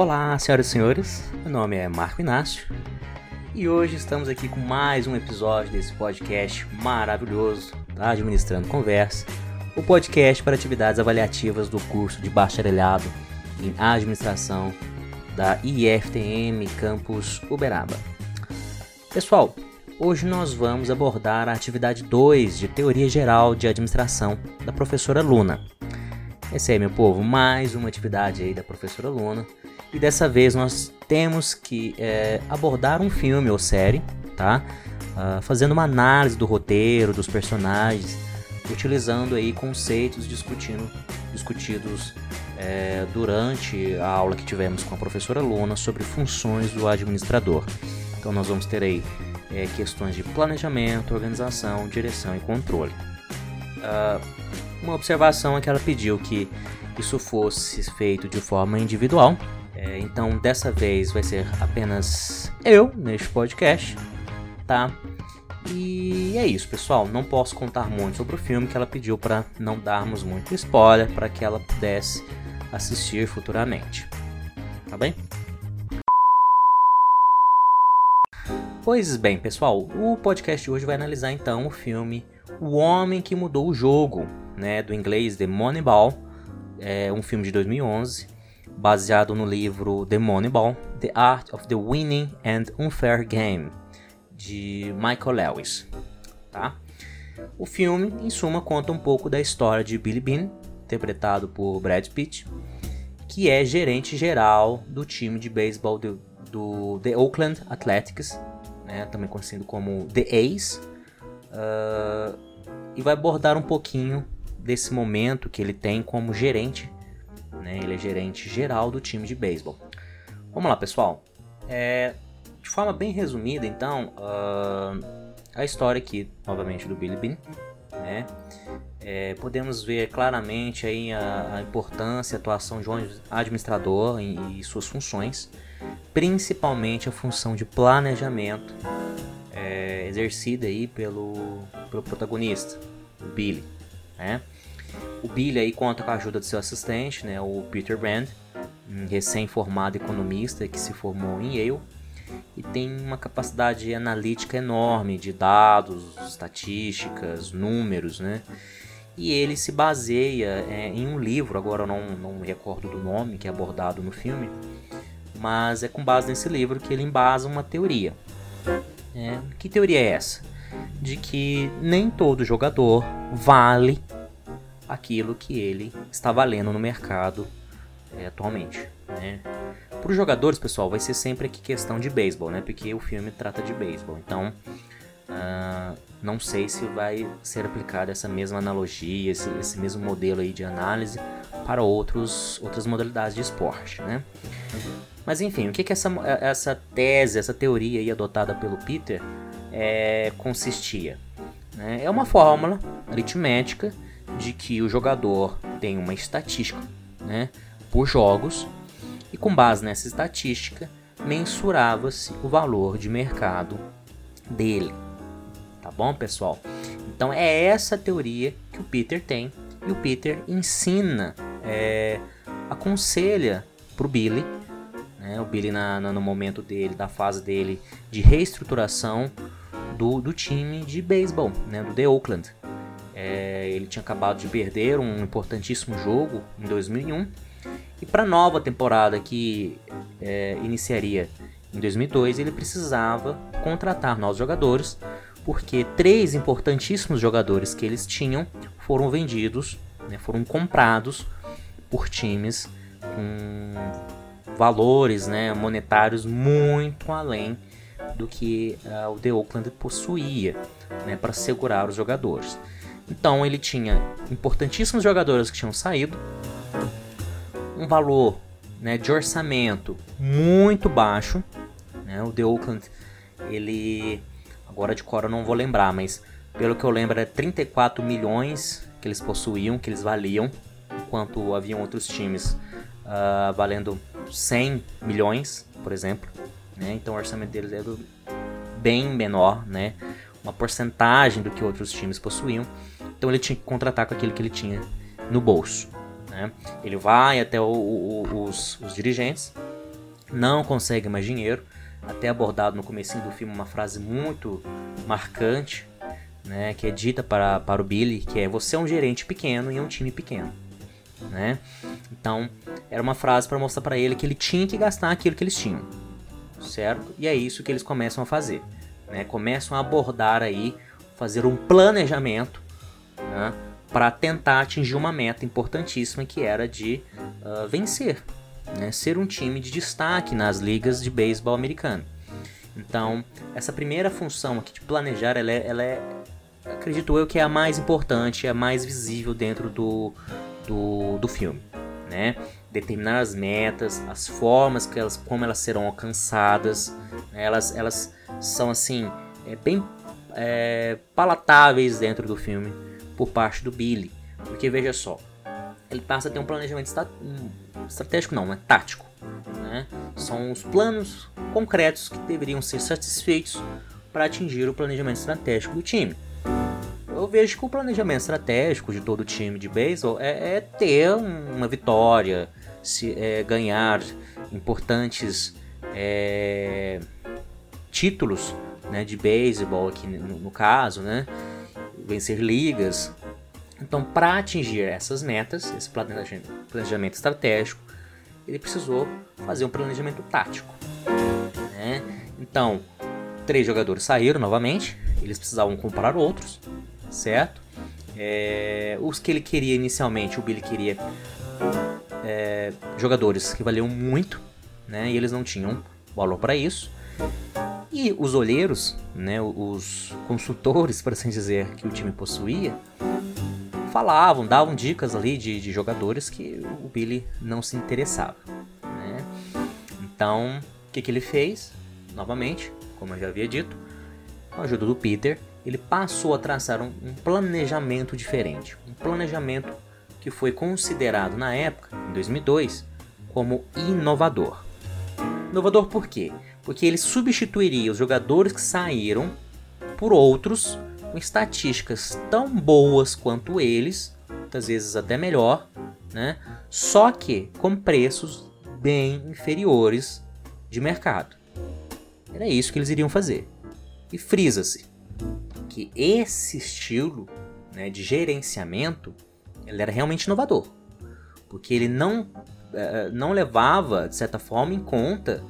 Olá, senhoras e senhores. Meu nome é Marco Inácio e hoje estamos aqui com mais um episódio desse podcast maravilhoso da Administrando Conversa, o podcast para atividades avaliativas do curso de bacharelado em administração da IFTM Campus Uberaba. Pessoal, hoje nós vamos abordar a atividade 2 de Teoria Geral de Administração da professora Luna. Essa aí, meu povo, mais uma atividade aí da professora Luna. E dessa vez nós temos que é, abordar um filme ou série, tá? Uh, fazendo uma análise do roteiro, dos personagens, utilizando aí conceitos discutindo, discutidos é, durante a aula que tivemos com a professora Luna sobre funções do administrador. Então nós vamos ter aí é, questões de planejamento, organização, direção e controle. Uh, uma observação é que ela pediu que isso fosse feito de forma individual, é, então dessa vez vai ser apenas eu neste podcast, tá? E é isso, pessoal. Não posso contar muito sobre o filme que ela pediu para não darmos muito spoiler para que ela pudesse assistir futuramente. Tá bem? Pois bem, pessoal, o podcast de hoje vai analisar então o filme O Homem que Mudou o Jogo, né, do inglês The Moneyball, é um filme de 2011, baseado no livro The Moneyball: The Art of the Winning and Unfair Game, de Michael Lewis. Tá? O filme, em suma, conta um pouco da história de Billy Bean, interpretado por Brad Pitt, que é gerente geral do time de beisebol do, do The Oakland Athletics, né, também conhecido como The A's, uh, e vai abordar um pouquinho desse momento que ele tem como gerente. Né, ele é gerente geral do time de beisebol. Vamos lá, pessoal. É, de forma bem resumida, então, uh, a história aqui, novamente, do Billy Bean. Né? É, podemos ver claramente aí a, a, importância e atuação de um administrador e, e, suas funções, principalmente a função de planejamento é, exercida aí pelo, pelo protagonista, o Billy. Né? O Billy aí conta com a ajuda de seu assistente, né, o Peter Brand, um recém-formado economista que se formou em Yale e tem uma capacidade analítica enorme de dados, estatísticas, números, né? E ele se baseia é, em um livro, agora eu não, não me recordo do nome, que é abordado no filme, mas é com base nesse livro que ele embasa uma teoria. É, que teoria é essa? De que nem todo jogador vale aquilo que ele está valendo no mercado é, atualmente. Né? Para os jogadores, pessoal, vai ser sempre aqui questão de beisebol, né? Porque o filme trata de beisebol. Então, uh, não sei se vai ser aplicada essa mesma analogia, esse, esse, mesmo modelo aí de análise para outros, outras modalidades de esporte, né? Mas enfim, o que, que essa, essa tese, essa teoria aí adotada pelo Peter é, consistia? Né? É uma fórmula aritmética de que o jogador tem uma estatística né, por jogos e com base nessa estatística mensurava-se o valor de mercado dele. Tá bom, pessoal? Então é essa teoria que o Peter tem e o Peter ensina, é, aconselha para o Billy, né, o Billy na, na, no momento dele, da fase dele de reestruturação do, do time de beisebol, né, do The Oakland. É, ele tinha acabado de perder um importantíssimo jogo em 2001 e para a nova temporada que é, iniciaria em 2002, ele precisava contratar novos jogadores, porque três importantíssimos jogadores que eles tinham foram vendidos, né, foram comprados por times com valores né, monetários muito além do que uh, o The Oakland possuía né, para segurar os jogadores. Então ele tinha importantíssimos jogadores que tinham saído, um valor né, de orçamento muito baixo. Né? O The Oakland, ele. Agora de cor eu não vou lembrar, mas pelo que eu lembro é 34 milhões que eles possuíam, que eles valiam, enquanto haviam outros times uh, valendo 100 milhões, por exemplo. Né? Então o orçamento deles era bem menor, né? uma porcentagem do que outros times possuíam. Então ele tinha que contratar com aquilo que ele tinha no bolso. Né? Ele vai até o, o, os, os, dirigentes não consegue mais dinheiro, até abordado no começo do filme uma frase muito marcante, né, que é dita para, para o Billy, que é você é um gerente pequeno em um time pequeno, né? Então, era uma frase para mostrar para ele que ele tinha que gastar aquilo que eles tinham, certo? E é isso que eles começam a fazer, né? Começam a abordar aí, fazer um planejamento, né? Para tentar atingir uma meta importantíssima que era de uh, vencer, né? Ser um time de destaque nas ligas de beisebol americano. Então, essa primeira função aqui de planejar, ela é, ela é, acredito eu, que é a mais importante, é a mais visível dentro do, do, do filme, né? Determinar as metas, as formas que elas, como elas serão alcançadas, né? elas, elas são assim é, bem é, palatáveis dentro do filme por parte do Billy, porque veja só, ele passa a ter um planejamento estratégico, não, é tático. Né? São os planos concretos que deveriam ser satisfeitos para atingir o planejamento estratégico do time. Eu vejo que o planejamento estratégico de todo time de beisebol é, é ter uma vitória, se é, ganhar importantes é, títulos né, de beisebol aqui no, no caso, né, vencer ligas, então, para atingir essas metas, esse planejamento estratégico, ele precisou fazer um planejamento tático. Né? Então, três jogadores saíram novamente, eles precisavam comprar outros, certo? É, os que ele queria inicialmente, o Billy queria é, jogadores que valiam muito, né? E eles não tinham valor para isso. E os olheiros, né? Os consultores, para assim dizer, que o time possuía, falavam, davam dicas ali de, de jogadores que o Billy não se interessava. Né? Então, o que, que ele fez? Novamente, como eu já havia dito, com a ajuda do Peter, ele passou a traçar um, um planejamento diferente. Um planejamento que foi considerado na época, em 2002, como inovador. Inovador por quê? Porque ele substituiria os jogadores que saíram por outros com estatísticas tão boas quanto eles, muitas vezes até melhor, né? Só que com preços bem inferiores de mercado. Era isso que eles iriam fazer. E frisa-se que esse estilo né, de gerenciamento ele era realmente inovador, porque ele não, uh, não levava, de certa forma, em conta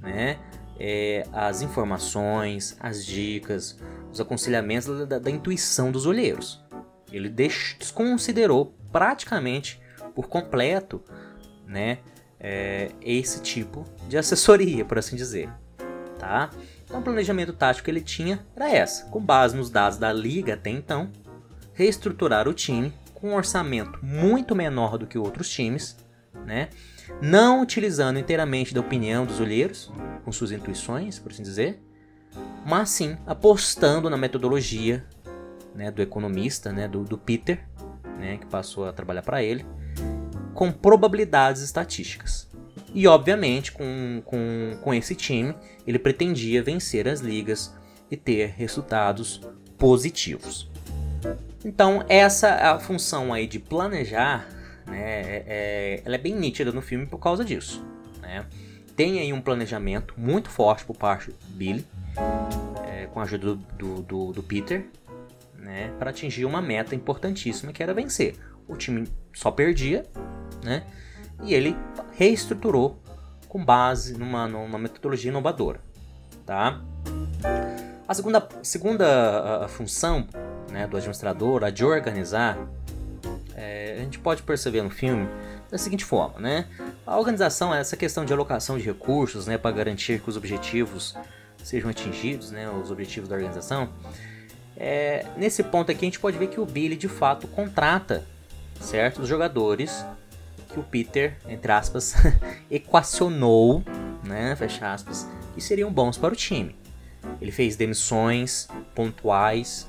né, é, as informações, as dicas, os aconselhamentos da, da intuição dos olheiros. Ele desconsiderou praticamente por completo né, é, esse tipo de assessoria, por assim dizer. Tá? Então, o planejamento tático que ele tinha era essa, com base nos dados da liga até então, reestruturar o time com um orçamento muito menor do que outros times, né? Não utilizando inteiramente da opinião dos olheiros, com suas intuições, por assim dizer, mas sim apostando na metodologia né, do economista, né, do, do Peter, né, que passou a trabalhar para ele, com probabilidades estatísticas. E obviamente, com, com, com esse time, ele pretendia vencer as ligas e ter resultados positivos. Então, essa é a função aí de planejar, né, é, é, ela é bem nítida no filme por causa disso. Né? Tem aí um planejamento muito forte por parte do Billy, é, com a ajuda do, do, do, Peter, né, para atingir uma meta importantíssima que era vencer. O time só perdia, né, e ele reestruturou com base numa, numa metodologia inovadora. Tá? A segunda, segunda a, a função né, do administrador, a de organizar, é, a gente pode perceber no filme da seguinte forma, né? A organização é essa questão de alocação de recursos, né, para garantir que os objetivos sejam atingidos, né, os objetivos da organização. É, nesse ponto aqui a gente pode ver que o Billy de fato contrata certos jogadores que o Peter, entre aspas, equacionou, né, fecha aspas, que seriam bons para o time. Ele fez demissões pontuais,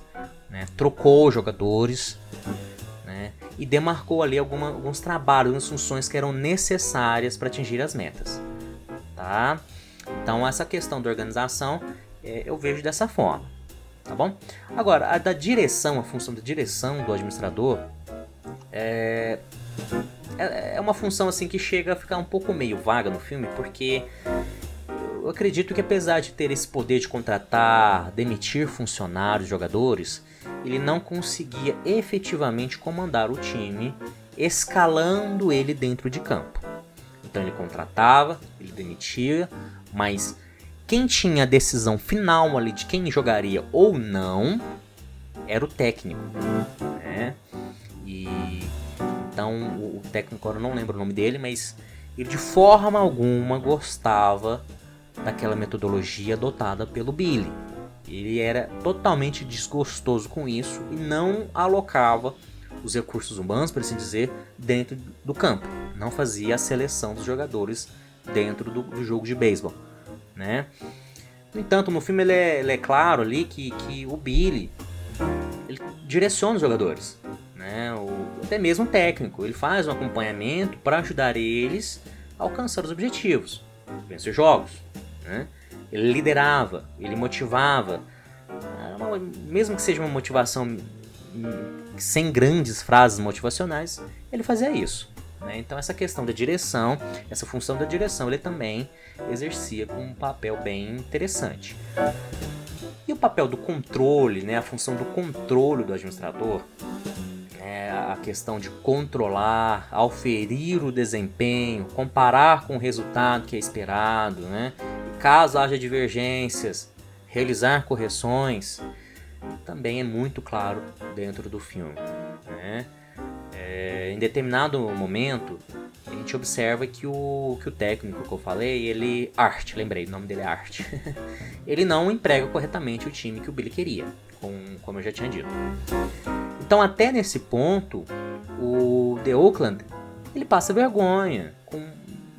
né, trocou jogadores e demarcou ali alguma, alguns trabalhos, algumas funções que eram necessárias para atingir as metas. Tá? Então essa questão da organização é, eu vejo dessa forma, tá bom? Agora, a da direção, a função da direção do administrador é, é, é uma função assim que chega a ficar um pouco meio vaga no filme, porque eu acredito que apesar de ter esse poder de contratar, demitir funcionários, jogadores, ele não conseguia efetivamente comandar o time, escalando ele dentro de campo. Então ele contratava, ele demitia, mas quem tinha a decisão final ali de quem jogaria ou não era o técnico, né? E então o, técnico agora não lembro o nome dele, mas ele de forma alguma gostava daquela metodologia adotada pelo Billy. Ele era totalmente desgostoso com isso e não alocava os recursos humanos, por assim dizer, dentro do campo. Não fazia a seleção dos jogadores dentro do, do jogo de beisebol, né? No entanto, no filme ele é, ele é claro ali que, que o Billy direciona os jogadores, né? O, até mesmo o técnico. Ele faz um acompanhamento para ajudar eles a alcançar os objetivos, vencer jogos. Né? Ele liderava, ele motivava, mesmo que seja uma motivação sem grandes frases motivacionais, ele fazia isso. Né? Então essa questão da direção, essa função da direção, ele também exercia com um papel bem interessante. E o papel do controle, né, a função do controle do administrador, é a questão de controlar, auferir o desempenho, comparar com o resultado que é esperado, né? Caso haja divergências, realizar correções, também é muito claro dentro do filme. Né? É, em determinado momento, a gente observa que o, que o técnico que eu falei, ele. Art, lembrei, o nome dele é Art. ele não emprega corretamente o time que o Billy queria, com, como eu já tinha dito. Então, até nesse ponto, o The Oakland ele passa vergonha, com,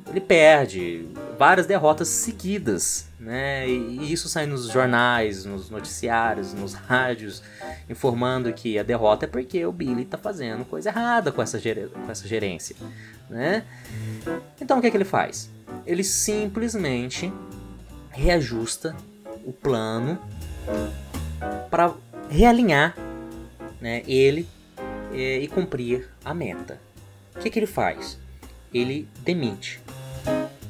ele perde várias derrotas seguidas, né? E isso sai nos jornais, nos noticiários, nos rádios, informando que a derrota é porque o Billy está fazendo coisa errada com essa, com essa gerência, né? Então o que, é que ele faz? Ele simplesmente reajusta o plano para realinhar né, ele é, e cumprir a meta. O que, que ele faz? Ele demite,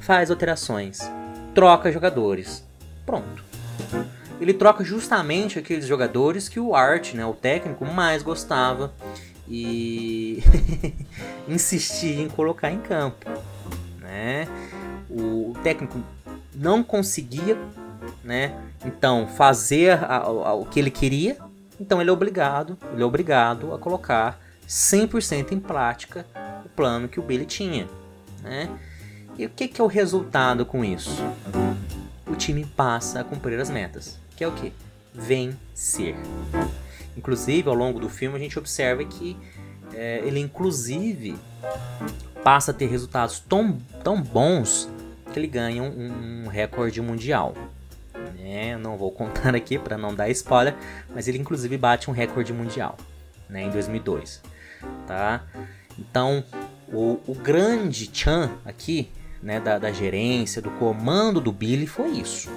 faz alterações, troca jogadores. Pronto. Ele troca justamente aqueles jogadores que o Art, né, o técnico, mais gostava e insistia em colocar em campo. Né? O técnico não conseguia né, então fazer a, a, o que ele queria então ele é obrigado, ele é obrigado a colocar 100% em prática o plano que o Billy tinha, né? E o que, que é o resultado com isso? O time passa a cumprir as metas, que é o que? Vencer. Inclusive, ao longo do filme, a gente observa que é, ele, inclusive, passa a ter resultados tão, tão bons que ele ganha um, um recorde mundial. É, não vou contar aqui para não dar spoiler, mas ele inclusive bate um recorde mundial, né, em 2002, tá? Então, o, o grande Chan aqui, né, da, da, gerência, do comando do Billy foi isso.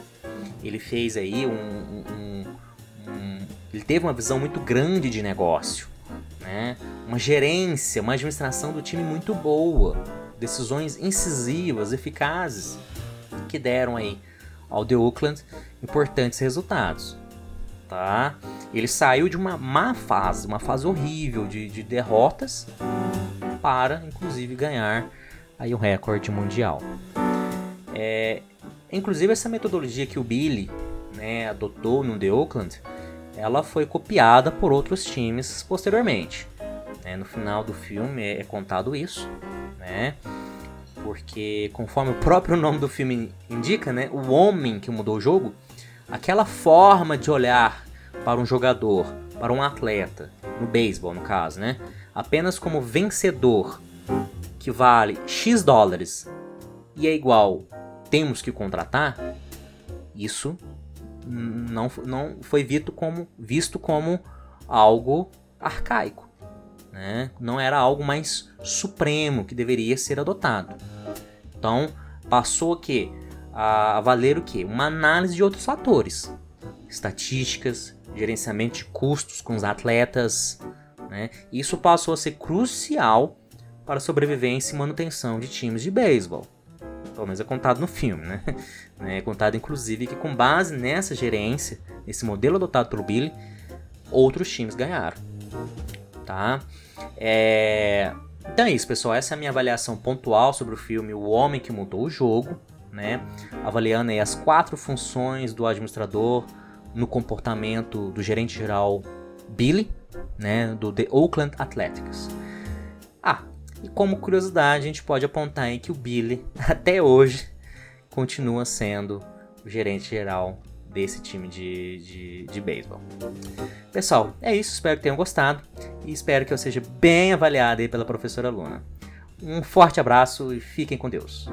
Ele fez aí um, um, um, ele teve uma visão muito grande de negócio, né? Uma gerência, uma administração do time muito boa, decisões incisivas, eficazes, que deram aí ao The Oakland importantes resultados. Tá? Ele saiu de uma má fase, uma fase horrível de, de derrotas, para inclusive ganhar aí um recorde mundial. É, inclusive essa metodologia que o Billy né, adotou no The Oakland, ela foi copiada por outros times posteriormente. Né? No final do filme é, contado isso, né? porque conforme o próprio nome do filme indica, né, o homem que mudou o jogo, aquela forma de olhar para um jogador, para um atleta, no beisebol no caso, né, apenas como vencedor, que vale X dólares e é igual temos que contratar, isso não, não foi visto como, visto como algo arcaico. Né? Não era algo mais supremo que deveria ser adotado. Então, passou que a valer o que? Uma análise de outros fatores, estatísticas, gerenciamento de custos com os atletas. Né? Isso passou a ser crucial para sobrevivência e manutenção de times de beisebol. pelo menos é contado no filme, né? É contado inclusive que com base nessa gerência, nesse modelo adotado pelo Billy, outros times ganharam, tá? É... Então é isso, pessoal. Essa é a minha avaliação pontual sobre o filme O Homem que Mudou o Jogo, né? Avaliando aí as quatro funções do administrador no comportamento do gerente geral Billy, né? Do The Oakland Athletics. Ah, e como curiosidade, a gente pode apontar aí que o Billy, até hoje, continua sendo o gerente geral desse time de, de, de beisebol. Pessoal, é isso. Espero que tenham gostado e espero que eu seja bem avaliado aí pela professora Luna. Um forte abraço e fiquem com Deus.